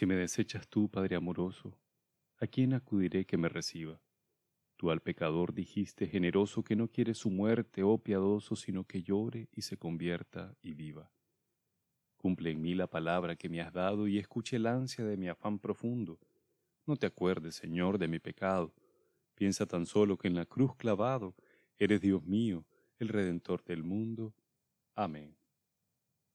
Si me desechas tú, Padre amoroso, ¿a quién acudiré que me reciba? Tú al pecador dijiste generoso que no quiere su muerte, oh piadoso, sino que llore y se convierta y viva. Cumple en mí la palabra que me has dado y escuche el ansia de mi afán profundo. No te acuerdes, Señor, de mi pecado. Piensa tan solo que en la cruz clavado eres Dios mío, el Redentor del mundo. Amén.